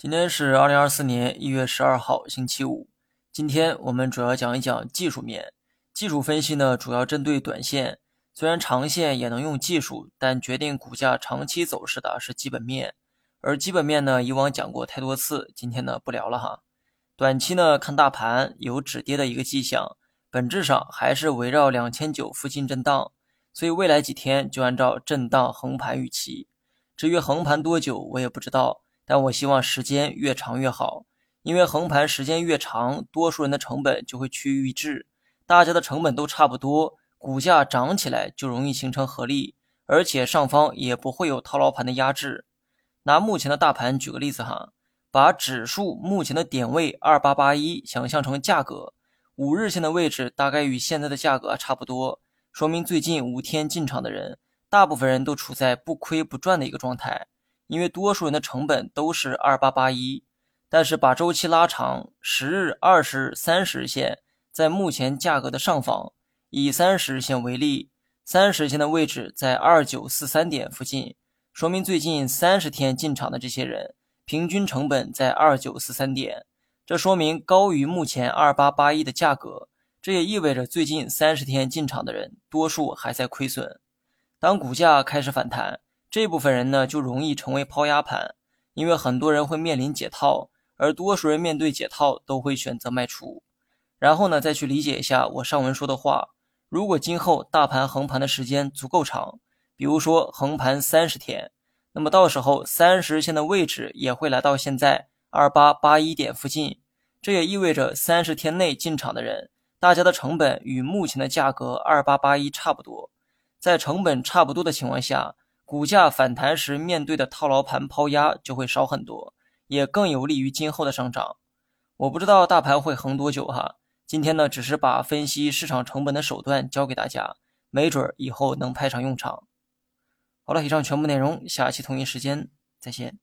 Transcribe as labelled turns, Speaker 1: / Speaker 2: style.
Speaker 1: 今天是二零二四年一月十二号，星期五。今天我们主要讲一讲技术面。技术分析呢，主要针对短线。虽然长线也能用技术，但决定股价长期走势的是基本面。而基本面呢，以往讲过太多次，今天呢不聊了哈。短期呢，看大盘有止跌的一个迹象，本质上还是围绕两千九附近震荡。所以未来几天就按照震荡横盘预期。至于横盘多久，我也不知道。但我希望时间越长越好，因为横盘时间越长，多数人的成本就会趋于一致，大家的成本都差不多，股价涨起来就容易形成合力，而且上方也不会有套牢盘的压制。拿目前的大盘举个例子哈，把指数目前的点位二八八一想象成价格，五日线的位置大概与现在的价格差不多，说明最近五天进场的人，大部分人都处在不亏不赚的一个状态。因为多数人的成本都是二八八一，但是把周期拉长，十日、二十日、三十日线在目前价格的上方。以三十日线为例，三十日线的位置在二九四三点附近，说明最近三十天进场的这些人平均成本在二九四三点，这说明高于目前二八八一的价格。这也意味着最近三十天进场的人多数还在亏损。当股价开始反弹。这部分人呢，就容易成为抛压盘，因为很多人会面临解套，而多数人面对解套都会选择卖出。然后呢，再去理解一下我上文说的话：如果今后大盘横盘的时间足够长，比如说横盘三十天，那么到时候三十日线的位置也会来到现在二八八一点附近。这也意味着三十天内进场的人，大家的成本与目前的价格二八八一差不多。在成本差不多的情况下，股价反弹时面对的套牢盘抛压就会少很多，也更有利于今后的上涨。我不知道大盘会横多久哈，今天呢只是把分析市场成本的手段教给大家，没准以后能派上用场。好了，以上全部内容，下期同一时间再见。